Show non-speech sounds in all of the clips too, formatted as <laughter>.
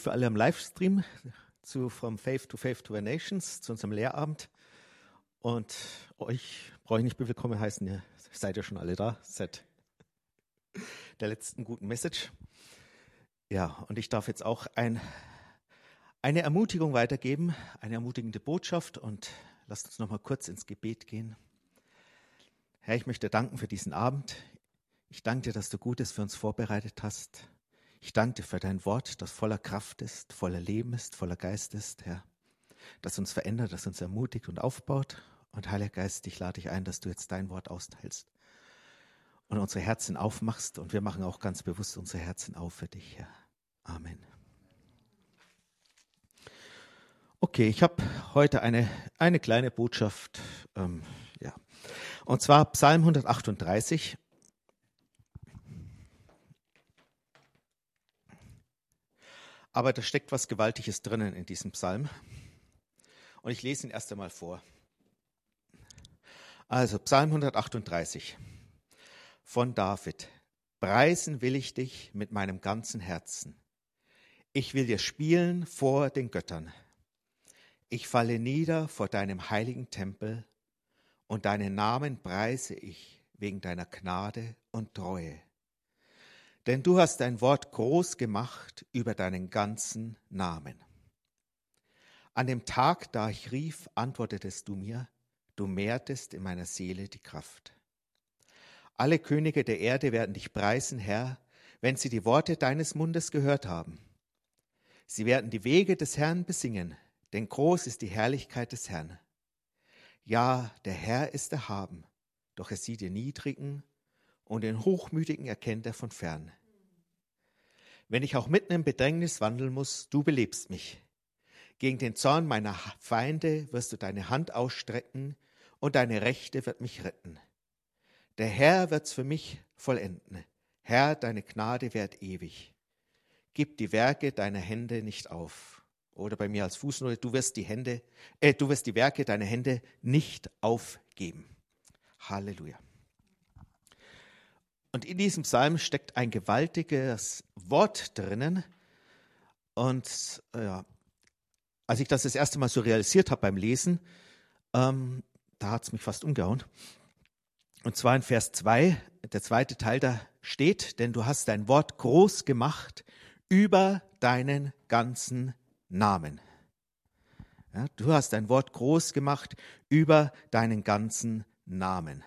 für alle am Livestream zu From Faith to Faith to the Nations, zu unserem Lehrabend. Und euch brauche ich nicht willkommen heißen, ihr seid ja schon alle da, seit der letzten guten Message. Ja, und ich darf jetzt auch ein, eine Ermutigung weitergeben, eine ermutigende Botschaft und lasst uns noch mal kurz ins Gebet gehen. Herr, ich möchte danken für diesen Abend. Ich danke dir, dass du Gutes für uns vorbereitet hast. Ich danke dir für dein Wort, das voller Kraft ist, voller Leben ist, voller Geist ist, Herr. Das uns verändert, das uns ermutigt und aufbaut. Und Heiliger Geist, ich lade dich ein, dass du jetzt dein Wort austeilst und unsere Herzen aufmachst. Und wir machen auch ganz bewusst unsere Herzen auf für dich, Herr. Amen. Okay, ich habe heute eine, eine kleine Botschaft. Ähm, ja. Und zwar Psalm 138. Aber da steckt was Gewaltiges drinnen in diesem Psalm. Und ich lese ihn erst einmal vor. Also Psalm 138 von David. Preisen will ich dich mit meinem ganzen Herzen. Ich will dir spielen vor den Göttern. Ich falle nieder vor deinem heiligen Tempel und deinen Namen preise ich wegen deiner Gnade und Treue. Denn du hast dein Wort groß gemacht über deinen ganzen Namen. An dem Tag, da ich rief, antwortetest du mir, du mehrtest in meiner Seele die Kraft. Alle Könige der Erde werden dich preisen, Herr, wenn sie die Worte deines Mundes gehört haben. Sie werden die Wege des Herrn besingen, denn groß ist die Herrlichkeit des Herrn. Ja, der Herr ist erhaben, doch er sieht den Niedrigen und den Hochmütigen erkennt er von fern. Wenn ich auch mitten im Bedrängnis wandeln muss, du belebst mich. Gegen den Zorn meiner Feinde wirst du deine Hand ausstrecken und deine Rechte wird mich retten. Der Herr wird's für mich vollenden. Herr, deine Gnade währt ewig. Gib die Werke deiner Hände nicht auf. Oder bei mir als Fußnote, du wirst die Hände, äh, du wirst die Werke deiner Hände nicht aufgeben. Halleluja. Und in diesem Psalm steckt ein gewaltiges Wort drinnen. Und ja, als ich das das erste Mal so realisiert habe beim Lesen, ähm, da hat es mich fast umgehauen. Und zwar in Vers 2, der zweite Teil da steht, denn du hast dein Wort groß gemacht über deinen ganzen Namen. Ja, du hast dein Wort groß gemacht über deinen ganzen Namen.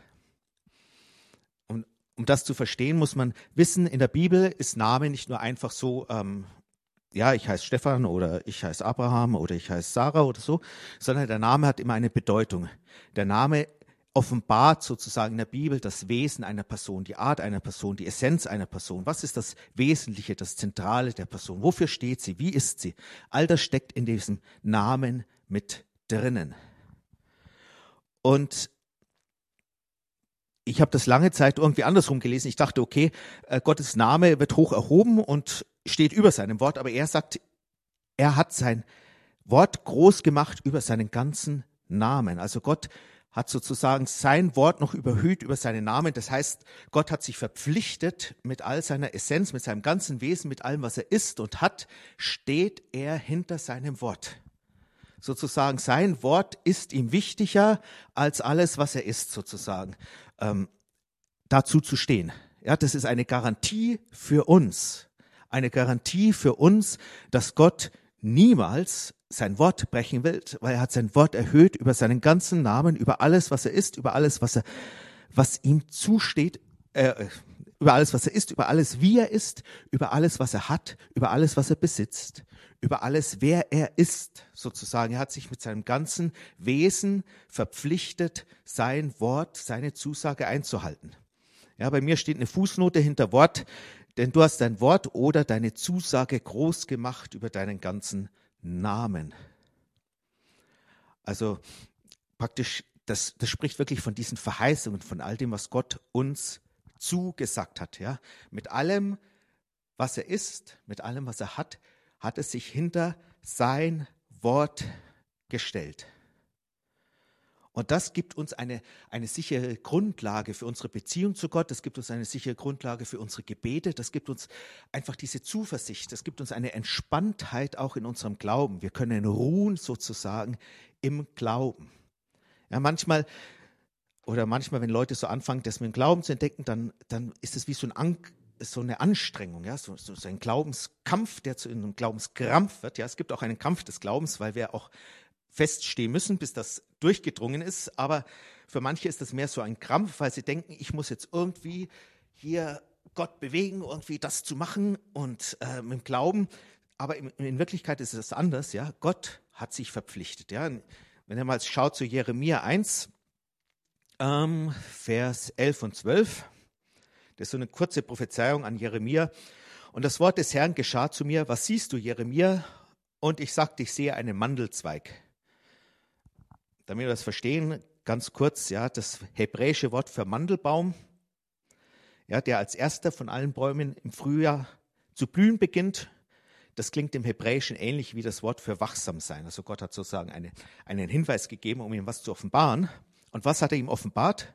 Um, das zu verstehen, muss man wissen, in der Bibel ist Name nicht nur einfach so, ähm, ja, ich heiße Stefan oder ich heiße Abraham oder ich heiße Sarah oder so, sondern der Name hat immer eine Bedeutung. Der Name offenbart sozusagen in der Bibel das Wesen einer Person, die Art einer Person, die Essenz einer Person. Was ist das Wesentliche, das Zentrale der Person? Wofür steht sie? Wie ist sie? All das steckt in diesem Namen mit drinnen. Und ich habe das lange Zeit irgendwie andersrum gelesen. Ich dachte, okay, äh, Gottes Name wird hoch erhoben und steht über seinem Wort, aber er sagt, er hat sein Wort groß gemacht über seinen ganzen Namen. Also Gott hat sozusagen sein Wort noch überhöht über seinen Namen. Das heißt, Gott hat sich verpflichtet, mit all seiner Essenz, mit seinem ganzen Wesen, mit allem, was er ist und hat, steht er hinter seinem Wort. Sozusagen, sein Wort ist ihm wichtiger als alles, was er ist, sozusagen. Ähm, dazu zu stehen. Ja, das ist eine Garantie für uns. Eine Garantie für uns, dass Gott niemals sein Wort brechen will, weil er hat sein Wort erhöht über seinen ganzen Namen, über alles, was er ist, über alles, was er, was ihm zusteht, äh, über alles, was er ist, über alles, wie er ist, über alles, was er hat, über alles, was er besitzt, über alles, wer er ist, sozusagen. Er hat sich mit seinem ganzen Wesen verpflichtet, sein Wort, seine Zusage einzuhalten. Ja, bei mir steht eine Fußnote hinter Wort, denn du hast dein Wort oder deine Zusage groß gemacht über deinen ganzen Namen. Also praktisch, das, das spricht wirklich von diesen Verheißungen, von all dem, was Gott uns zugesagt hat. Ja? Mit allem, was er ist, mit allem, was er hat, hat er sich hinter sein Wort gestellt. Und das gibt uns eine, eine sichere Grundlage für unsere Beziehung zu Gott, das gibt uns eine sichere Grundlage für unsere Gebete, das gibt uns einfach diese Zuversicht, das gibt uns eine Entspanntheit auch in unserem Glauben. Wir können ruhen sozusagen im Glauben. Ja, manchmal oder manchmal, wenn Leute so anfangen, das mit dem Glauben zu entdecken, dann, dann ist es wie so, ein so eine Anstrengung, ja, so, so, ein Glaubenskampf, der zu einem Glaubenskrampf wird. Ja, es gibt auch einen Kampf des Glaubens, weil wir auch feststehen müssen, bis das durchgedrungen ist. Aber für manche ist das mehr so ein Krampf, weil sie denken, ich muss jetzt irgendwie hier Gott bewegen, irgendwie das zu machen und äh, mit dem Glauben. Aber in, in, Wirklichkeit ist es anders. Ja, Gott hat sich verpflichtet. Ja, wenn ihr mal schaut zu Jeremia 1, ähm, Vers 11 und 12. Das ist so eine kurze Prophezeiung an Jeremia. Und das Wort des Herrn geschah zu mir, was siehst du, Jeremia? Und ich sagte, ich sehe einen Mandelzweig. Damit wir das verstehen, ganz kurz, ja, das hebräische Wort für Mandelbaum, ja, der als erster von allen Bäumen im Frühjahr zu blühen beginnt, das klingt im Hebräischen ähnlich wie das Wort für wachsam sein. Also Gott hat sozusagen eine, einen Hinweis gegeben, um ihm was zu offenbaren. Und was hat er ihm offenbart?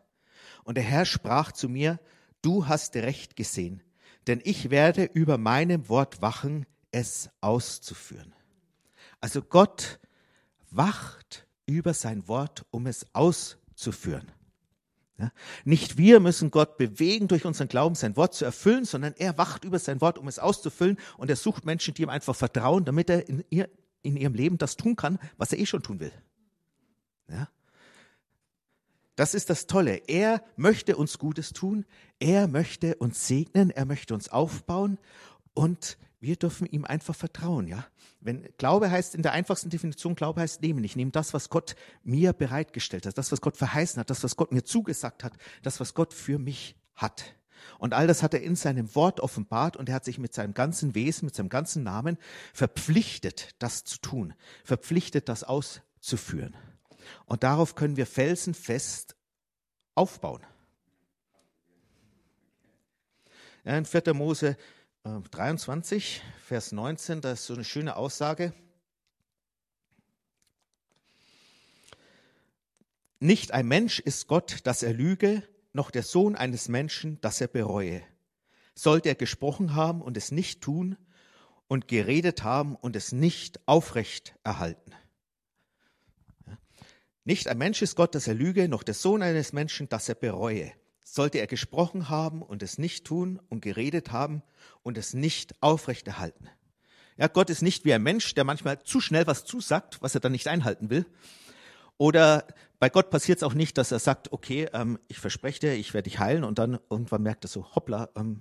Und der Herr sprach zu mir, du hast recht gesehen, denn ich werde über meinem Wort wachen, es auszuführen. Also Gott wacht über sein Wort, um es auszuführen. Ja? Nicht wir müssen Gott bewegen, durch unseren Glauben sein Wort zu erfüllen, sondern er wacht über sein Wort, um es auszufüllen. Und er sucht Menschen, die ihm einfach vertrauen, damit er in, ihr, in ihrem Leben das tun kann, was er eh schon tun will. Ja? Das ist das Tolle. Er möchte uns Gutes tun. Er möchte uns segnen. Er möchte uns aufbauen. Und wir dürfen ihm einfach vertrauen, ja. Wenn Glaube heißt, in der einfachsten Definition, Glaube heißt nehmen. Ich nehme das, was Gott mir bereitgestellt hat, das, was Gott verheißen hat, das, was Gott mir zugesagt hat, das, was Gott für mich hat. Und all das hat er in seinem Wort offenbart und er hat sich mit seinem ganzen Wesen, mit seinem ganzen Namen verpflichtet, das zu tun, verpflichtet, das auszuführen. Und darauf können wir felsenfest aufbauen. Ja, in 4. Mose äh, 23, Vers 19, da ist so eine schöne Aussage. Nicht ein Mensch ist Gott, dass er lüge, noch der Sohn eines Menschen, dass er bereue. Sollte er gesprochen haben und es nicht tun und geredet haben und es nicht aufrecht erhalten. Nicht ein Mensch ist Gott, dass er lüge, noch der Sohn eines Menschen, dass er bereue. Sollte er gesprochen haben und es nicht tun und geredet haben und es nicht aufrechterhalten. Ja, Gott ist nicht wie ein Mensch, der manchmal zu schnell was zusagt, was er dann nicht einhalten will. Oder bei Gott passiert es auch nicht, dass er sagt, okay, ähm, ich verspreche dir, ich werde dich heilen und dann irgendwann merkt er so, hoppla, ähm,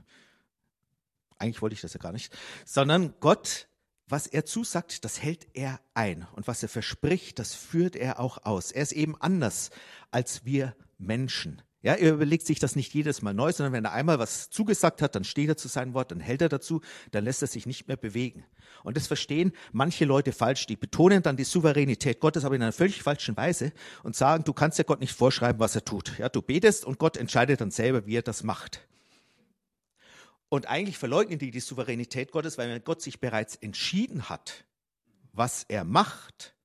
eigentlich wollte ich das ja gar nicht. Sondern Gott was er zusagt, das hält er ein. Und was er verspricht, das führt er auch aus. Er ist eben anders als wir Menschen. Ja, er überlegt sich das nicht jedes Mal neu, sondern wenn er einmal was zugesagt hat, dann steht er zu seinem Wort, dann hält er dazu, dann lässt er sich nicht mehr bewegen. Und das verstehen manche Leute falsch. Die betonen dann die Souveränität Gottes, aber in einer völlig falschen Weise und sagen, du kannst ja Gott nicht vorschreiben, was er tut. Ja, du betest und Gott entscheidet dann selber, wie er das macht. Und eigentlich verleugnen die die Souveränität Gottes, weil Gott sich bereits entschieden hat, was er macht.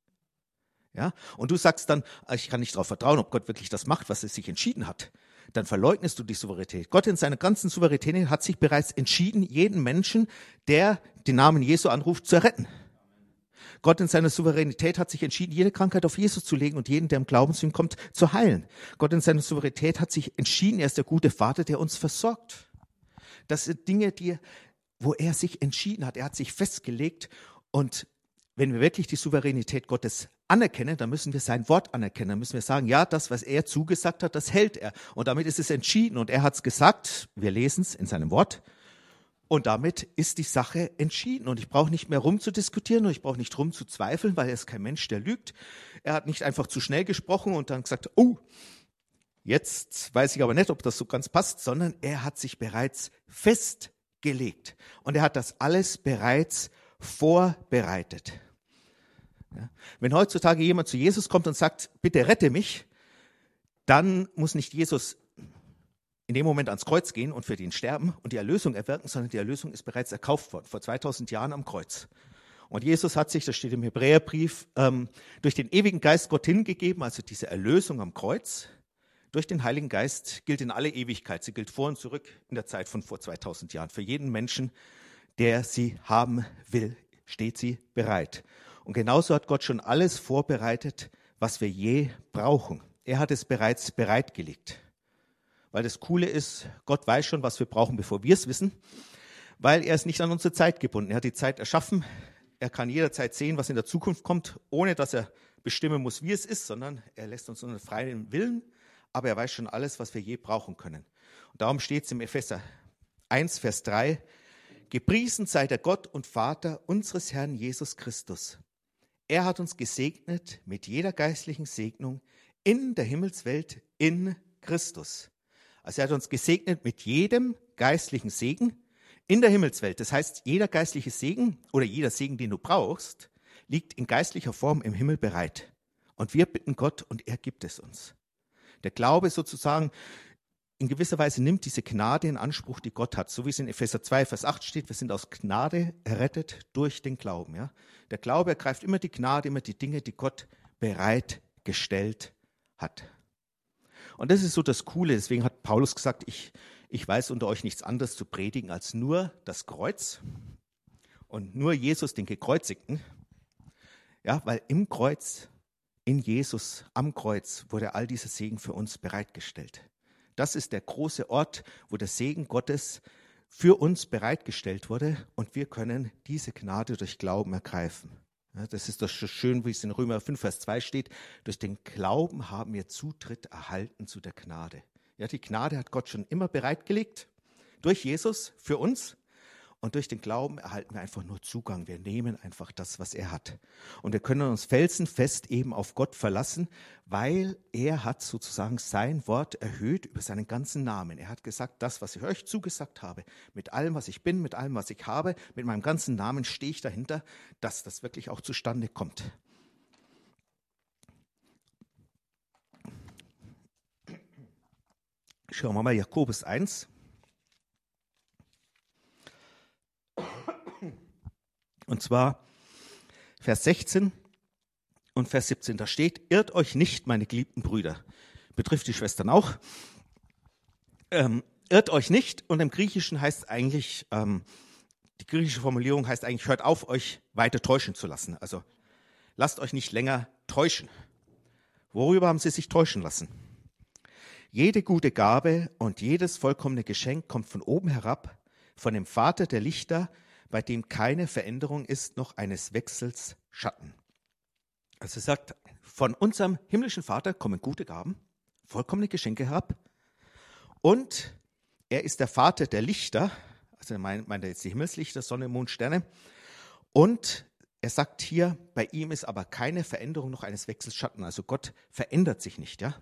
Ja? Und du sagst dann, ah, ich kann nicht darauf vertrauen, ob Gott wirklich das macht, was er sich entschieden hat. Dann verleugnest du die Souveränität. Gott in seiner ganzen Souveränität hat sich bereits entschieden, jeden Menschen, der den Namen Jesu anruft, zu retten. Gott in seiner Souveränität hat sich entschieden, jede Krankheit auf Jesus zu legen und jeden, der im Glauben zu ihm kommt, zu heilen. Gott in seiner Souveränität hat sich entschieden, er ist der gute Vater, der uns versorgt. Das sind Dinge, die, wo er sich entschieden hat. Er hat sich festgelegt. Und wenn wir wirklich die Souveränität Gottes anerkennen, dann müssen wir sein Wort anerkennen. Dann müssen wir sagen, ja, das, was er zugesagt hat, das hält er. Und damit ist es entschieden. Und er hat es gesagt. Wir lesen es in seinem Wort. Und damit ist die Sache entschieden. Und ich brauche nicht mehr rumzudiskutieren und ich brauche nicht rumzuzweifeln, weil er ist kein Mensch, der lügt. Er hat nicht einfach zu schnell gesprochen und dann gesagt, oh, Jetzt weiß ich aber nicht, ob das so ganz passt, sondern er hat sich bereits festgelegt und er hat das alles bereits vorbereitet. Ja. Wenn heutzutage jemand zu Jesus kommt und sagt, bitte rette mich, dann muss nicht Jesus in dem Moment ans Kreuz gehen und für den sterben und die Erlösung erwirken, sondern die Erlösung ist bereits erkauft worden, vor 2000 Jahren am Kreuz. Und Jesus hat sich, das steht im Hebräerbrief, ähm, durch den ewigen Geist Gott hingegeben, also diese Erlösung am Kreuz. Durch den Heiligen Geist gilt in alle Ewigkeit. Sie gilt vor und zurück in der Zeit von vor 2000 Jahren. Für jeden Menschen, der sie haben will, steht sie bereit. Und genauso hat Gott schon alles vorbereitet, was wir je brauchen. Er hat es bereits bereitgelegt. Weil das Coole ist, Gott weiß schon, was wir brauchen, bevor wir es wissen, weil er ist nicht an unsere Zeit gebunden. Er hat die Zeit erschaffen, er kann jederzeit sehen, was in der Zukunft kommt, ohne dass er bestimmen muss, wie es ist, sondern er lässt uns einen freien Willen, aber er weiß schon alles, was wir je brauchen können. Und darum steht es im Epheser 1, Vers 3, Gepriesen sei der Gott und Vater unseres Herrn Jesus Christus. Er hat uns gesegnet mit jeder geistlichen Segnung in der Himmelswelt in Christus. Also er hat uns gesegnet mit jedem geistlichen Segen in der Himmelswelt. Das heißt, jeder geistliche Segen oder jeder Segen, den du brauchst, liegt in geistlicher Form im Himmel bereit. Und wir bitten Gott und er gibt es uns. Der Glaube sozusagen in gewisser Weise nimmt diese Gnade in Anspruch, die Gott hat. So wie es in Epheser 2, Vers 8 steht, wir sind aus Gnade errettet durch den Glauben. Ja? Der Glaube ergreift immer die Gnade, immer die Dinge, die Gott bereitgestellt hat. Und das ist so das Coole. Deswegen hat Paulus gesagt, ich ich weiß unter euch nichts anderes zu predigen als nur das Kreuz und nur Jesus, den Gekreuzigten. Ja, weil im Kreuz, in Jesus, am Kreuz wurde all dieser Segen für uns bereitgestellt. Das ist der große Ort, wo der Segen Gottes für uns bereitgestellt wurde und wir können diese Gnade durch Glauben ergreifen. Das ist doch schön, wie es in Römer 5, Vers 2 steht. Durch den Glauben haben wir Zutritt erhalten zu der Gnade. Ja, die Gnade hat Gott schon immer bereitgelegt durch Jesus für uns. Und durch den Glauben erhalten wir einfach nur Zugang. Wir nehmen einfach das, was er hat. Und wir können uns felsenfest eben auf Gott verlassen, weil er hat sozusagen sein Wort erhöht über seinen ganzen Namen. Er hat gesagt, das, was ich euch zugesagt habe, mit allem, was ich bin, mit allem, was ich habe, mit meinem ganzen Namen stehe ich dahinter, dass das wirklich auch zustande kommt. Schauen wir mal Jakobus 1. Und zwar Vers 16 und Vers 17. Da steht, irrt euch nicht, meine geliebten Brüder. Betrifft die Schwestern auch. Ähm, irrt euch nicht. Und im Griechischen heißt eigentlich, ähm, die griechische Formulierung heißt eigentlich, hört auf, euch weiter täuschen zu lassen. Also lasst euch nicht länger täuschen. Worüber haben sie sich täuschen lassen? Jede gute Gabe und jedes vollkommene Geschenk kommt von oben herab, von dem Vater der Lichter, bei dem keine Veränderung ist, noch eines Wechsels Schatten. Also er sagt, von unserem himmlischen Vater kommen gute Gaben, vollkommene Geschenke herab. Und er ist der Vater der Lichter, also meint, meint er jetzt die Himmelslichter, Sonne, Mond, Sterne. Und er sagt hier, bei ihm ist aber keine Veränderung noch eines Wechsels Schatten. Also Gott verändert sich nicht, ja.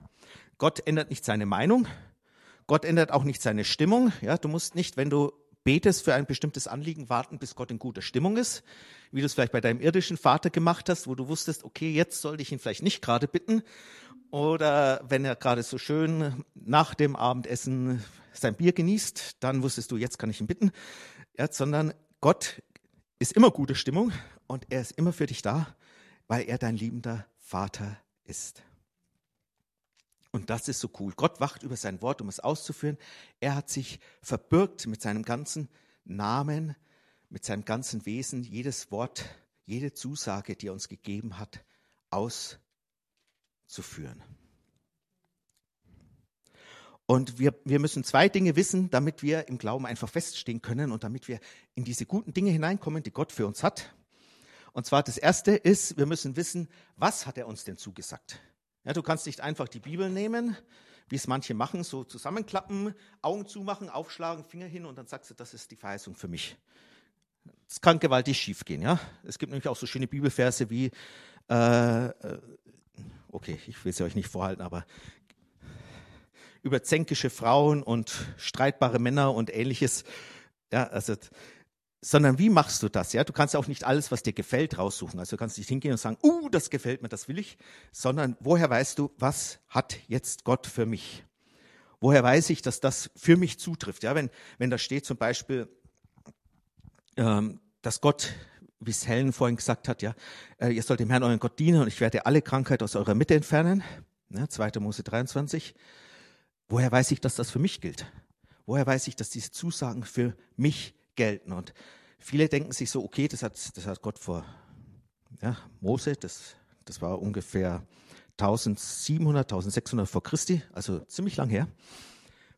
Gott ändert nicht seine Meinung. Gott ändert auch nicht seine Stimmung. Ja, du musst nicht, wenn du betest für ein bestimmtes Anliegen, warten, bis Gott in guter Stimmung ist, wie du es vielleicht bei deinem irdischen Vater gemacht hast, wo du wusstest, okay, jetzt sollte ich ihn vielleicht nicht gerade bitten. Oder wenn er gerade so schön nach dem Abendessen sein Bier genießt, dann wusstest du, jetzt kann ich ihn bitten. Ja, sondern Gott ist immer gute Stimmung und er ist immer für dich da, weil er dein liebender Vater ist. Und das ist so cool. Gott wacht über sein Wort, um es auszuführen. Er hat sich verbürgt mit seinem ganzen Namen, mit seinem ganzen Wesen, jedes Wort, jede Zusage, die er uns gegeben hat, auszuführen. Und wir, wir müssen zwei Dinge wissen, damit wir im Glauben einfach feststehen können und damit wir in diese guten Dinge hineinkommen, die Gott für uns hat. Und zwar das erste ist, wir müssen wissen, was hat er uns denn zugesagt? Ja, du kannst nicht einfach die Bibel nehmen, wie es manche machen, so zusammenklappen, Augen zumachen, aufschlagen, Finger hin und dann sagst du, das ist die Verheißung für mich. Das kann gewaltig schief gehen. Ja? Es gibt nämlich auch so schöne Bibelverse wie, äh, äh okay, ich will sie euch nicht vorhalten, aber über zänkische Frauen und streitbare Männer und ähnliches. Ja, also sondern wie machst du das? Ja, du kannst auch nicht alles, was dir gefällt, raussuchen. Also du kannst nicht hingehen und sagen, uh, das gefällt mir, das will ich, sondern woher weißt du, was hat jetzt Gott für mich? Woher weiß ich, dass das für mich zutrifft? Ja, wenn, wenn da steht zum Beispiel, ähm, dass Gott wie es Helen vorhin gesagt hat, ja, äh, ihr sollt dem Herrn euren Gott dienen und ich werde alle Krankheit aus eurer Mitte entfernen. Ne, 2. Mose 23. Woher weiß ich, dass das für mich gilt? Woher weiß ich, dass diese Zusagen für mich gelten? Und viele denken sich so, okay, das hat, das hat Gott vor ja, Mose, das, das war ungefähr 1700, 1600 vor Christi, also ziemlich lang her.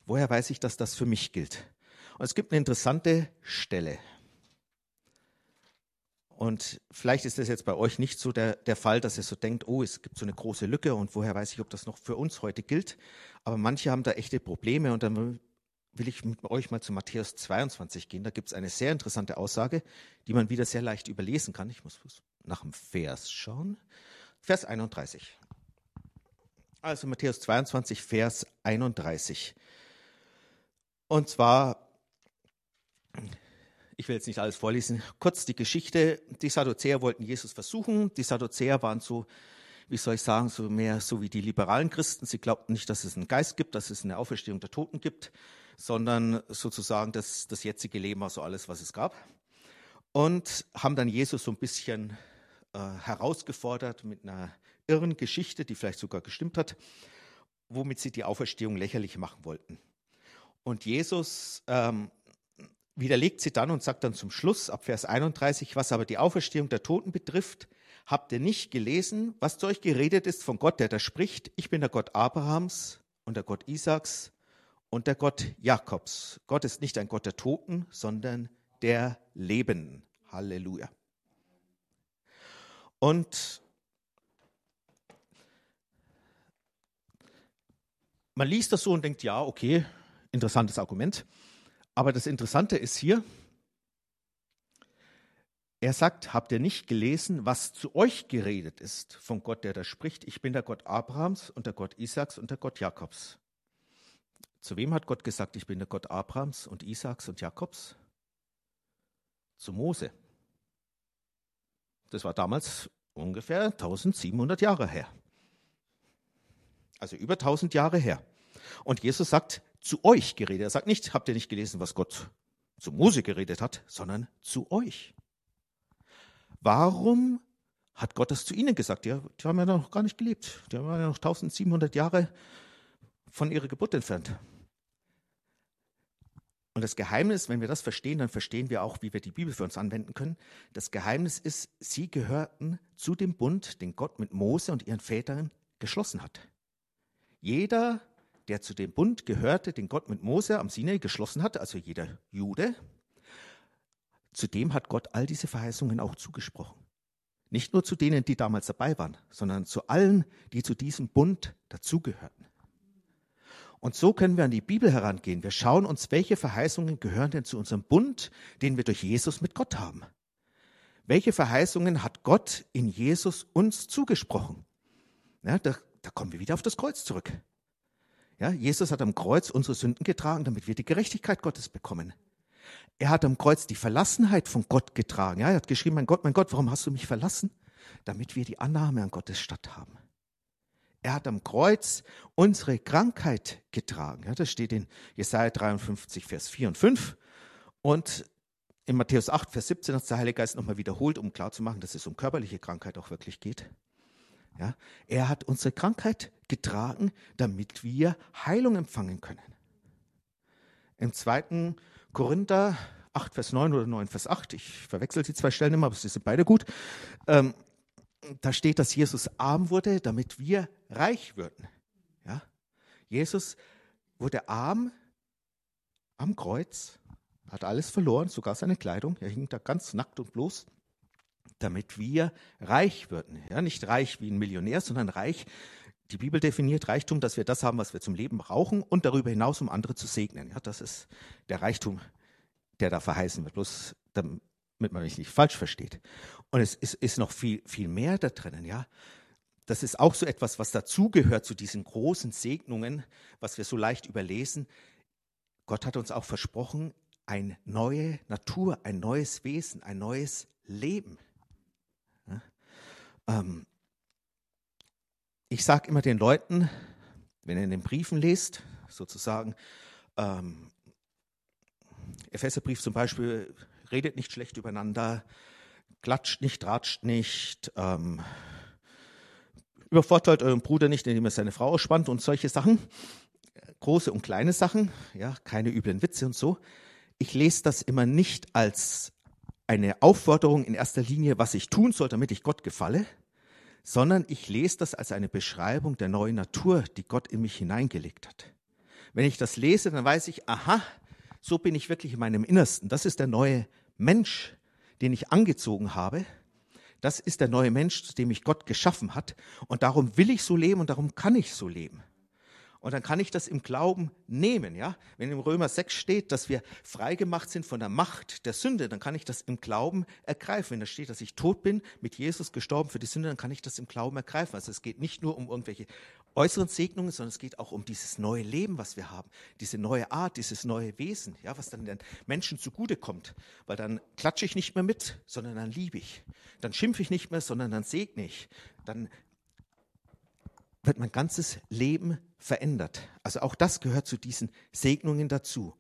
Woher weiß ich, dass das für mich gilt? Und es gibt eine interessante Stelle. Und vielleicht ist das jetzt bei euch nicht so der, der Fall, dass ihr so denkt, oh, es gibt so eine große Lücke und woher weiß ich, ob das noch für uns heute gilt. Aber manche haben da echte Probleme und dann will ich mit euch mal zu Matthäus 22 gehen. Da gibt es eine sehr interessante Aussage, die man wieder sehr leicht überlesen kann. Ich muss nach dem Vers schauen. Vers 31. Also Matthäus 22, Vers 31. Und zwar, ich will jetzt nicht alles vorlesen, kurz die Geschichte. Die Sadduzäer wollten Jesus versuchen. Die Sadduzäer waren so, wie soll ich sagen, so mehr so wie die liberalen Christen. Sie glaubten nicht, dass es einen Geist gibt, dass es eine Auferstehung der Toten gibt, sondern sozusagen das, das jetzige Leben war so alles, was es gab. Und haben dann Jesus so ein bisschen äh, herausgefordert mit einer irren Geschichte, die vielleicht sogar gestimmt hat, womit sie die Auferstehung lächerlich machen wollten. Und Jesus ähm, widerlegt sie dann und sagt dann zum Schluss ab Vers 31, was aber die Auferstehung der Toten betrifft, habt ihr nicht gelesen, was zu euch geredet ist von Gott, der da spricht, ich bin der Gott Abrahams und der Gott Isaaks und der Gott Jakobs. Gott ist nicht ein Gott der Toten, sondern der Lebenden. Halleluja. Und man liest das so und denkt, ja, okay, interessantes Argument. Aber das Interessante ist hier, er sagt, habt ihr nicht gelesen, was zu euch geredet ist von Gott, der da spricht? Ich bin der Gott Abrahams und der Gott Isaaks und der Gott Jakobs. Zu wem hat Gott gesagt, ich bin der Gott Abrahams und Isaaks und Jakobs? Zu Mose. Das war damals ungefähr 1700 Jahre her. Also über 1000 Jahre her. Und Jesus sagt, zu euch geredet. Er sagt nicht, habt ihr nicht gelesen, was Gott zu Mose geredet hat, sondern zu euch. Warum hat Gott das zu ihnen gesagt? Die, die haben ja noch gar nicht gelebt. Die haben ja noch 1700 Jahre von ihrer Geburt entfernt. Und das Geheimnis, wenn wir das verstehen, dann verstehen wir auch, wie wir die Bibel für uns anwenden können. Das Geheimnis ist, sie gehörten zu dem Bund, den Gott mit Mose und ihren Vätern geschlossen hat. Jeder der zu dem Bund gehörte, den Gott mit Mose am Sinai geschlossen hat, also jeder Jude, zu dem hat Gott all diese Verheißungen auch zugesprochen. Nicht nur zu denen, die damals dabei waren, sondern zu allen, die zu diesem Bund dazugehörten. Und so können wir an die Bibel herangehen. Wir schauen uns, welche Verheißungen gehören denn zu unserem Bund, den wir durch Jesus mit Gott haben. Welche Verheißungen hat Gott in Jesus uns zugesprochen? Ja, da, da kommen wir wieder auf das Kreuz zurück. Ja, Jesus hat am Kreuz unsere Sünden getragen, damit wir die Gerechtigkeit Gottes bekommen. Er hat am Kreuz die Verlassenheit von Gott getragen. Ja, er hat geschrieben, mein Gott, mein Gott, warum hast du mich verlassen? Damit wir die Annahme an Gottes Stadt haben. Er hat am Kreuz unsere Krankheit getragen. Ja, das steht in Jesaja 53, Vers 4 und 5. Und in Matthäus 8, Vers 17 hat der Heilige Geist nochmal wiederholt, um klarzumachen, dass es um körperliche Krankheit auch wirklich geht. Ja, er hat unsere Krankheit getragen, damit wir Heilung empfangen können. Im 2. Korinther 8, Vers 9 oder 9, Vers 8, ich verwechsel die zwei Stellen immer, aber sie sind beide gut. Ähm, da steht, dass Jesus arm wurde, damit wir reich würden. Ja? Jesus wurde arm am Kreuz, hat alles verloren, sogar seine Kleidung. Er hing da ganz nackt und bloß damit wir reich würden. Ja, nicht reich wie ein Millionär, sondern reich. Die Bibel definiert Reichtum, dass wir das haben, was wir zum Leben brauchen und darüber hinaus, um andere zu segnen. Ja, das ist der Reichtum, der da verheißen wird. Bloß damit man mich nicht falsch versteht. Und es ist, ist noch viel, viel mehr da drinnen, ja. Das ist auch so etwas, was dazugehört zu diesen großen Segnungen, was wir so leicht überlesen. Gott hat uns auch versprochen, eine neue Natur, ein neues Wesen, ein neues Leben. Ähm, ich sage immer den Leuten, wenn ihr in den Briefen lest, sozusagen, ähm, Epheserbrief zum Beispiel, redet nicht schlecht übereinander, klatscht nicht, ratscht nicht, ähm, übervorteilt euren Bruder nicht, indem er seine Frau ausspannt und solche Sachen. Große und kleine Sachen, ja, keine üblen Witze und so. Ich lese das immer nicht als eine Aufforderung in erster Linie, was ich tun soll, damit ich Gott gefalle, sondern ich lese das als eine Beschreibung der neuen Natur, die Gott in mich hineingelegt hat. Wenn ich das lese, dann weiß ich, aha, so bin ich wirklich in meinem Innersten. Das ist der neue Mensch, den ich angezogen habe. Das ist der neue Mensch, zu dem mich Gott geschaffen hat. Und darum will ich so leben und darum kann ich so leben. Und dann kann ich das im Glauben nehmen, ja. Wenn im Römer 6 steht, dass wir freigemacht sind von der Macht der Sünde, dann kann ich das im Glauben ergreifen. Wenn da steht, dass ich tot bin, mit Jesus gestorben für die Sünde, dann kann ich das im Glauben ergreifen. Also es geht nicht nur um irgendwelche äußeren Segnungen, sondern es geht auch um dieses neue Leben, was wir haben, diese neue Art, dieses neue Wesen, ja, was dann den Menschen zugute kommt. Weil dann klatsche ich nicht mehr mit, sondern dann liebe ich. Dann schimpfe ich nicht mehr, sondern dann segne ich. Dann wird mein ganzes Leben verändert. Also auch das gehört zu diesen Segnungen dazu.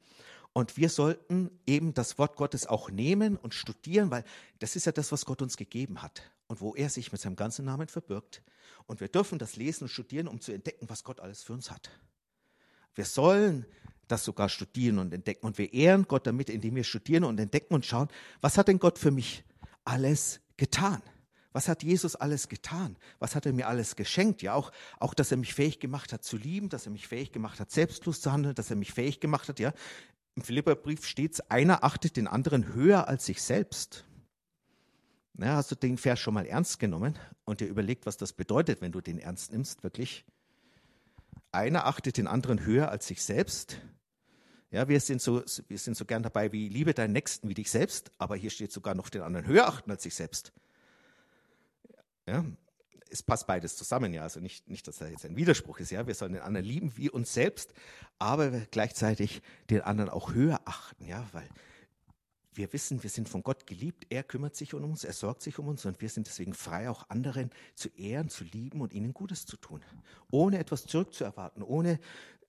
Und wir sollten eben das Wort Gottes auch nehmen und studieren, weil das ist ja das, was Gott uns gegeben hat und wo er sich mit seinem ganzen Namen verbirgt. Und wir dürfen das lesen und studieren, um zu entdecken, was Gott alles für uns hat. Wir sollen das sogar studieren und entdecken. Und wir ehren Gott damit, indem wir studieren und entdecken und schauen, was hat denn Gott für mich alles getan? Was hat Jesus alles getan? Was hat er mir alles geschenkt? Ja, auch, auch, dass er mich fähig gemacht hat zu lieben, dass er mich fähig gemacht hat, selbstlos zu handeln, dass er mich fähig gemacht hat, ja. Im Philipperbrief steht es, einer achtet den anderen höher als sich selbst. Na, hast du den Vers schon mal ernst genommen und dir überlegt, was das bedeutet, wenn du den ernst nimmst, wirklich? Einer achtet den anderen höher als sich selbst. Ja, wir sind so, wir sind so gern dabei, wie liebe deinen Nächsten wie dich selbst, aber hier steht sogar noch den anderen höher achten als sich selbst. Ja, es passt beides zusammen, ja. Also nicht, nicht, dass da jetzt ein Widerspruch ist, ja. Wir sollen den anderen lieben wie uns selbst, aber gleichzeitig den anderen auch höher achten, ja, weil wir wissen, wir sind von Gott geliebt. Er kümmert sich um uns, er sorgt sich um uns und wir sind deswegen frei, auch anderen zu ehren, zu lieben und ihnen Gutes zu tun. Ohne etwas zurückzuerwarten, ohne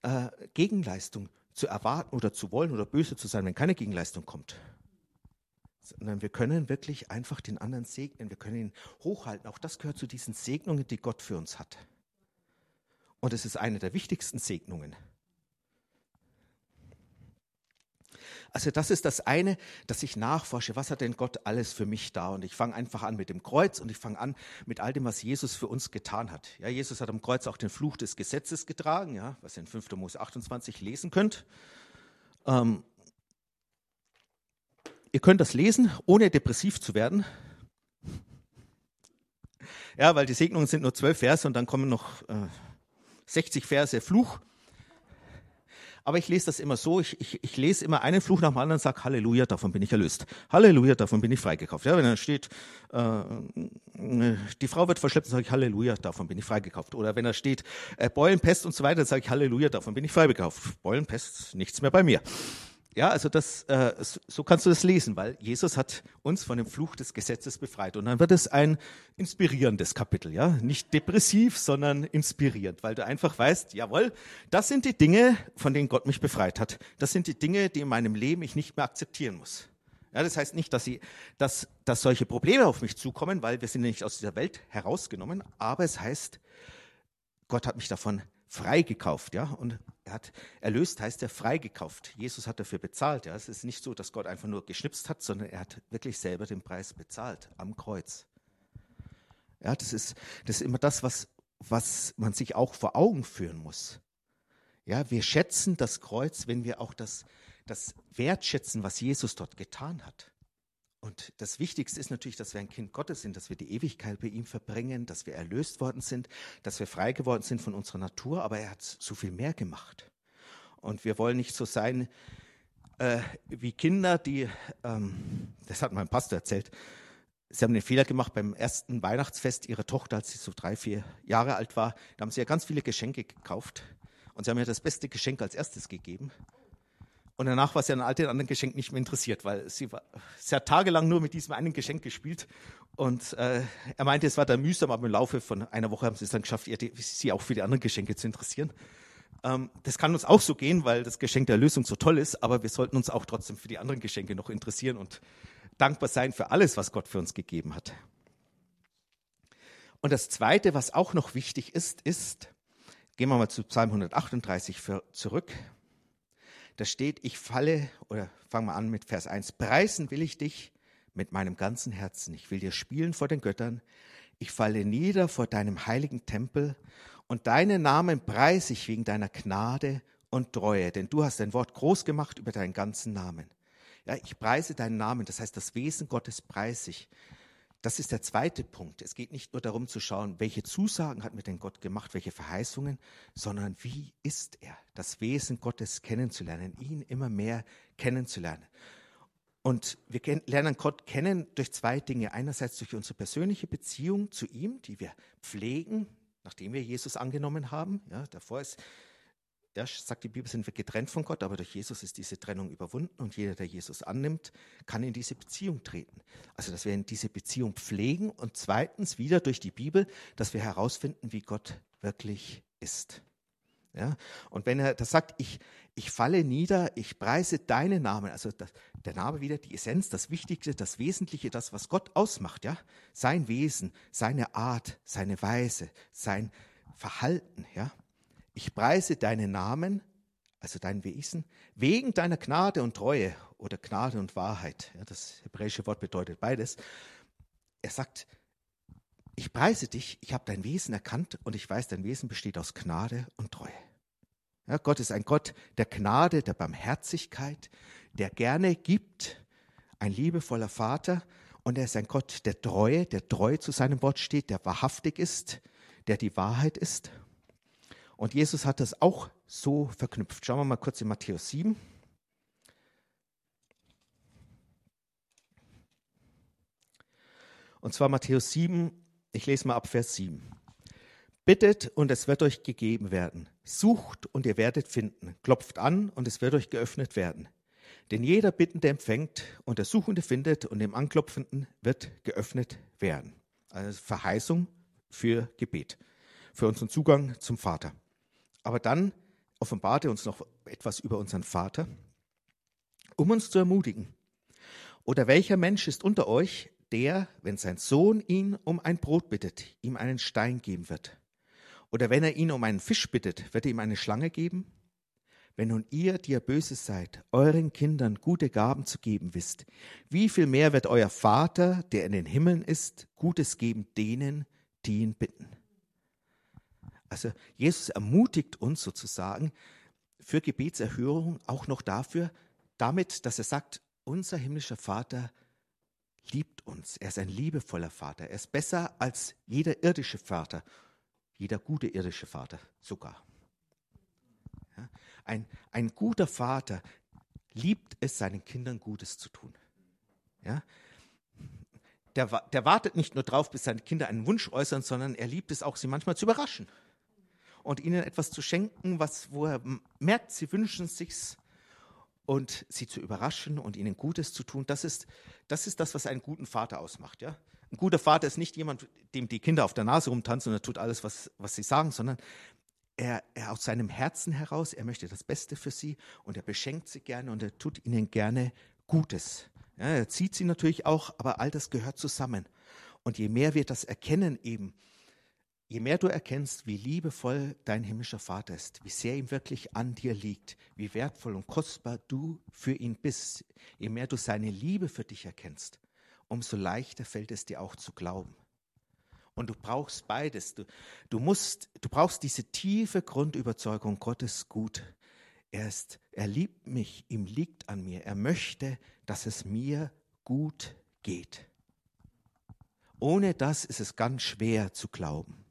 äh, Gegenleistung zu erwarten oder zu wollen oder böse zu sein, wenn keine Gegenleistung kommt sondern wir können wirklich einfach den anderen segnen, wir können ihn hochhalten. Auch das gehört zu diesen Segnungen, die Gott für uns hat. Und es ist eine der wichtigsten Segnungen. Also das ist das eine, dass ich nachforsche, was hat denn Gott alles für mich da? Und ich fange einfach an mit dem Kreuz und ich fange an mit all dem, was Jesus für uns getan hat. Ja, Jesus hat am Kreuz auch den Fluch des Gesetzes getragen, ja, was ihr in 5. Mose 28 lesen könnt. Ähm, Ihr könnt das lesen, ohne depressiv zu werden. Ja, weil die Segnungen sind nur zwölf Verse und dann kommen noch äh, 60 Verse Fluch. Aber ich lese das immer so, ich, ich, ich lese immer einen Fluch nach dem anderen und sage, Halleluja, davon bin ich erlöst. Halleluja, davon bin ich freigekauft. Ja, wenn da steht, äh, die Frau wird verschleppt, sage ich Halleluja, davon bin ich freigekauft. Oder wenn da steht, äh, Beulen, Pest und so weiter, sage ich Halleluja, davon bin ich freigekauft. Beulen, Pest, nichts mehr bei mir. Ja, also das, äh, so kannst du das lesen, weil Jesus hat uns von dem Fluch des Gesetzes befreit. Und dann wird es ein inspirierendes Kapitel, ja, nicht depressiv, sondern inspirierend, weil du einfach weißt, jawohl, das sind die Dinge, von denen Gott mich befreit hat. Das sind die Dinge, die in meinem Leben ich nicht mehr akzeptieren muss. Ja, das heißt nicht, dass, sie, dass, dass solche Probleme auf mich zukommen, weil wir sind nicht aus dieser Welt herausgenommen, aber es heißt, Gott hat mich davon freigekauft, ja, und er hat erlöst, heißt er freigekauft. Jesus hat dafür bezahlt, ja. Es ist nicht so, dass Gott einfach nur geschnipst hat, sondern er hat wirklich selber den Preis bezahlt am Kreuz. Ja, das ist, das ist immer das, was, was man sich auch vor Augen führen muss. Ja, wir schätzen das Kreuz, wenn wir auch das, das wertschätzen, was Jesus dort getan hat. Und das Wichtigste ist natürlich, dass wir ein Kind Gottes sind, dass wir die Ewigkeit bei ihm verbringen, dass wir erlöst worden sind, dass wir frei geworden sind von unserer Natur, aber er hat so viel mehr gemacht. Und wir wollen nicht so sein äh, wie Kinder, die, ähm, das hat mein Pastor erzählt, sie haben den Fehler gemacht beim ersten Weihnachtsfest ihrer Tochter, als sie so drei, vier Jahre alt war. Da haben sie ja ganz viele Geschenke gekauft und sie haben ihr das beste Geschenk als erstes gegeben. Und danach war sie an all den anderen Geschenken nicht mehr interessiert, weil sie, war, sie hat tagelang nur mit diesem einen Geschenk gespielt. Und äh, er meinte, es war da mühsam, aber im Laufe von einer Woche haben sie es dann geschafft, ihr, sie auch für die anderen Geschenke zu interessieren. Ähm, das kann uns auch so gehen, weil das Geschenk der Erlösung so toll ist, aber wir sollten uns auch trotzdem für die anderen Geschenke noch interessieren und dankbar sein für alles, was Gott für uns gegeben hat. Und das Zweite, was auch noch wichtig ist, ist, gehen wir mal zu Psalm 138 für, zurück. Da steht, ich falle, oder fangen wir an mit Vers 1, preisen will ich dich mit meinem ganzen Herzen. Ich will dir spielen vor den Göttern. Ich falle nieder vor deinem heiligen Tempel und deinen Namen preise ich wegen deiner Gnade und Treue, denn du hast dein Wort groß gemacht über deinen ganzen Namen. Ja, ich preise deinen Namen, das heißt, das Wesen Gottes preise ich. Das ist der zweite Punkt. Es geht nicht nur darum zu schauen, welche Zusagen hat mir denn Gott gemacht, welche Verheißungen, sondern wie ist er, das Wesen Gottes kennenzulernen, ihn immer mehr kennenzulernen. Und wir lernen Gott kennen durch zwei Dinge. Einerseits durch unsere persönliche Beziehung zu ihm, die wir pflegen, nachdem wir Jesus angenommen haben. Ja, davor ist, ja, sagt die Bibel, sind wir getrennt von Gott, aber durch Jesus ist diese Trennung überwunden und jeder, der Jesus annimmt, kann in diese Beziehung treten. Also, dass wir in diese Beziehung pflegen und zweitens wieder durch die Bibel, dass wir herausfinden, wie Gott wirklich ist. Ja? Und wenn er das sagt, ich, ich falle nieder, ich preise deinen Namen, also das, der Name wieder, die Essenz, das Wichtigste, das Wesentliche, das, was Gott ausmacht, ja, sein Wesen, seine Art, seine Weise, sein Verhalten, ja. Ich preise deinen Namen, also dein Wesen, wegen deiner Gnade und Treue oder Gnade und Wahrheit. Ja, das hebräische Wort bedeutet beides. Er sagt, ich preise dich, ich habe dein Wesen erkannt und ich weiß, dein Wesen besteht aus Gnade und Treue. Ja, Gott ist ein Gott der Gnade, der Barmherzigkeit, der gerne gibt, ein liebevoller Vater und er ist ein Gott der Treue, der treu zu seinem Wort steht, der wahrhaftig ist, der die Wahrheit ist. Und Jesus hat das auch so verknüpft. Schauen wir mal kurz in Matthäus 7. Und zwar Matthäus 7, ich lese mal ab Vers 7. Bittet und es wird euch gegeben werden. Sucht und ihr werdet finden. Klopft an und es wird euch geöffnet werden. Denn jeder Bittende empfängt und der Suchende findet und dem Anklopfenden wird geöffnet werden. Also Verheißung für Gebet, für unseren Zugang zum Vater. Aber dann offenbart er uns noch etwas über unseren Vater, um uns zu ermutigen. Oder welcher Mensch ist unter euch, der, wenn sein Sohn ihn um ein Brot bittet, ihm einen Stein geben wird? Oder wenn er ihn um einen Fisch bittet, wird er ihm eine Schlange geben? Wenn nun ihr, die ihr böse seid, euren Kindern gute Gaben zu geben wisst, wie viel mehr wird euer Vater, der in den Himmeln ist, Gutes geben denen, die ihn bitten? Also Jesus ermutigt uns sozusagen für Gebetserhörung auch noch dafür, damit, dass er sagt, unser himmlischer Vater liebt uns. Er ist ein liebevoller Vater. Er ist besser als jeder irdische Vater, jeder gute irdische Vater sogar. Ja, ein, ein guter Vater liebt es, seinen Kindern Gutes zu tun. Ja, der, der wartet nicht nur drauf, bis seine Kinder einen Wunsch äußern, sondern er liebt es auch, sie manchmal zu überraschen und ihnen etwas zu schenken, was, wo er merkt, sie wünschen sich's und sie zu überraschen und ihnen Gutes zu tun, das ist, das ist das, was einen guten Vater ausmacht. Ja? Ein guter Vater ist nicht jemand, dem die Kinder auf der Nase rumtanzen und er tut alles, was, was sie sagen, sondern er, er aus seinem Herzen heraus, er möchte das Beste für sie und er beschenkt sie gerne und er tut ihnen gerne Gutes. Ja, er zieht sie natürlich auch, aber all das gehört zusammen. Und je mehr wir das erkennen eben, Je mehr du erkennst, wie liebevoll dein himmlischer Vater ist, wie sehr ihm wirklich an dir liegt, wie wertvoll und kostbar du für ihn bist, je mehr du seine Liebe für dich erkennst, umso leichter fällt es dir auch zu glauben. Und du brauchst beides. Du, du musst, du brauchst diese tiefe Grundüberzeugung, Gottes gut. Er ist, er liebt mich, ihm liegt an mir. Er möchte, dass es mir gut geht. Ohne das ist es ganz schwer zu glauben.